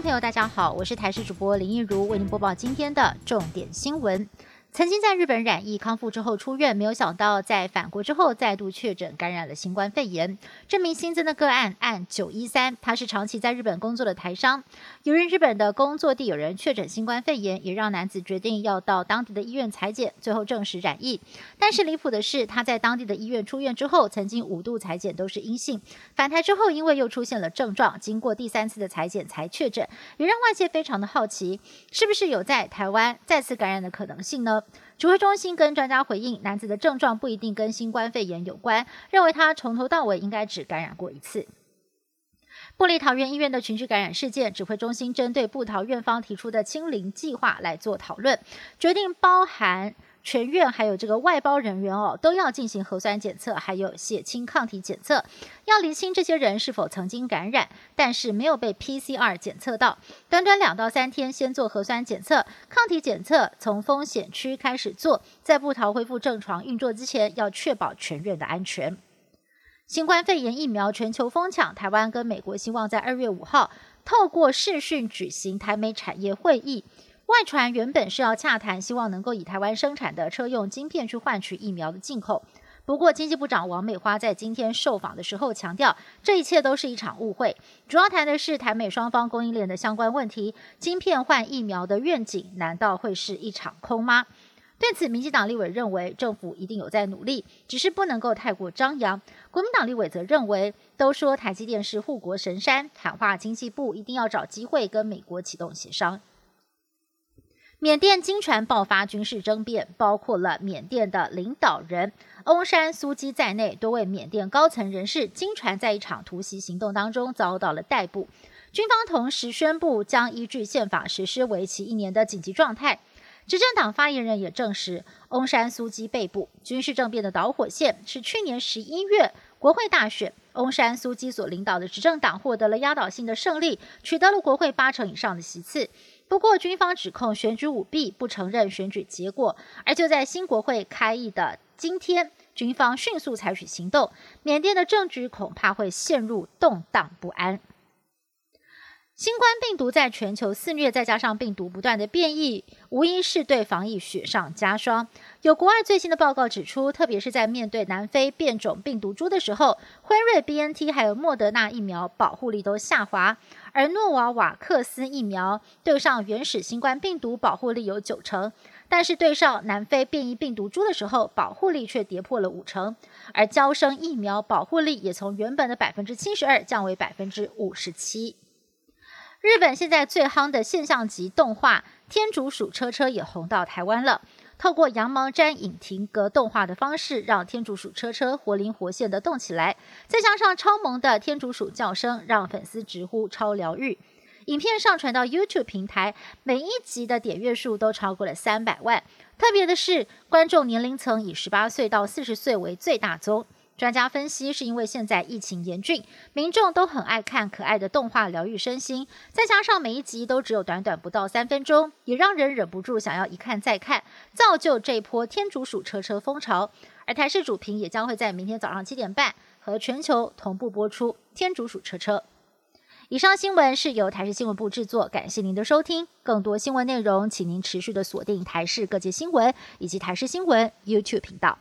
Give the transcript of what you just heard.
朋友，大家好，我是台视主播林一如，为您播报今天的重点新闻。曾经在日本染疫康复之后出院，没有想到在返国之后再度确诊感染了新冠肺炎。这名新增的个案按九一三，他是长期在日本工作的台商，由于日本的工作地有人确诊新冠肺炎，也让男子决定要到当地的医院裁剪，最后证实染疫。但是离谱的是，他在当地的医院出院之后，曾经五度裁剪都是阴性，返台之后因为又出现了症状，经过第三次的裁剪才确诊，也让外界非常的好奇，是不是有在台湾再次感染的可能性呢？指挥中心跟专家回应，男子的症状不一定跟新冠肺炎有关，认为他从头到尾应该只感染过一次。布里桃园医院的群聚感染事件，指挥中心针对布桃院方提出的清零计划来做讨论，决定包含。全院还有这个外包人员哦，都要进行核酸检测，还有血清抗体检测，要厘清这些人是否曾经感染，但是没有被 PCR 检测到。短短两到三天，先做核酸检测、抗体检测，从风险区开始做，在布桃恢复正常运作之前，要确保全院的安全。新冠肺炎疫苗全球疯抢，台湾跟美国希望在二月五号透过视讯举行台美产业会议。外传原本是要洽谈，希望能够以台湾生产的车用晶片去换取疫苗的进口。不过，经济部长王美花在今天受访的时候强调，这一切都是一场误会，主要谈的是台美双方供应链的相关问题。晶片换疫苗的愿景，难道会是一场空吗？对此，民进党立委认为政府一定有在努力，只是不能够太过张扬。国民党立委则认为，都说台积电是护国神山，喊话经济部一定要找机会跟美国启动协商。缅甸经传爆发军事争辩，包括了缅甸的领导人翁山苏基在内多位缅甸高层人士，经传在一场突袭行动当中遭到了逮捕。军方同时宣布将依据宪法实施为期一年的紧急状态。执政党发言人也证实，翁山苏基被捕。军事政变的导火线是去年十一月国会大选，翁山苏基所领导的执政党获得了压倒性的胜利，取得了国会八成以上的席次。不过，军方指控选举舞弊，不承认选举结果。而就在新国会开议的今天，军方迅速采取行动，缅甸的政局恐怕会陷入动荡不安。新冠病毒在全球肆虐，再加上病毒不断的变异，无疑是对防疫雪上加霜。有国外最新的报告指出，特别是在面对南非变种病毒株的时候，辉瑞、B N T 还有莫德纳疫苗保护力都下滑，而诺瓦瓦克斯疫苗对上原始新冠病毒保护力有九成，但是对上南非变异病毒株的时候，保护力却跌破了五成。而交生疫苗保护力也从原本的百分之七十二降为百分之五十七。日本现在最夯的现象级动画《天竺鼠车车》也红到台湾了。透过羊毛毡影停格动画的方式，让天竺鼠车车活灵活现的动起来。再加上超萌的天竺鼠叫声，让粉丝直呼超疗愈。影片上传到 YouTube 平台，每一集的点阅数都超过了三百万。特别的是，观众年龄层以十八岁到四十岁为最大宗。专家分析，是因为现在疫情严峻，民众都很爱看可爱的动画疗愈身心，再加上每一集都只有短短不到三分钟，也让人忍不住想要一看再看，造就这波天竺鼠车车风潮。而台视主频也将会在明天早上七点半和全球同步播出天竺鼠车车。以上新闻是由台视新闻部制作，感谢您的收听。更多新闻内容，请您持续的锁定台视各界新闻以及台视新闻 YouTube 频道。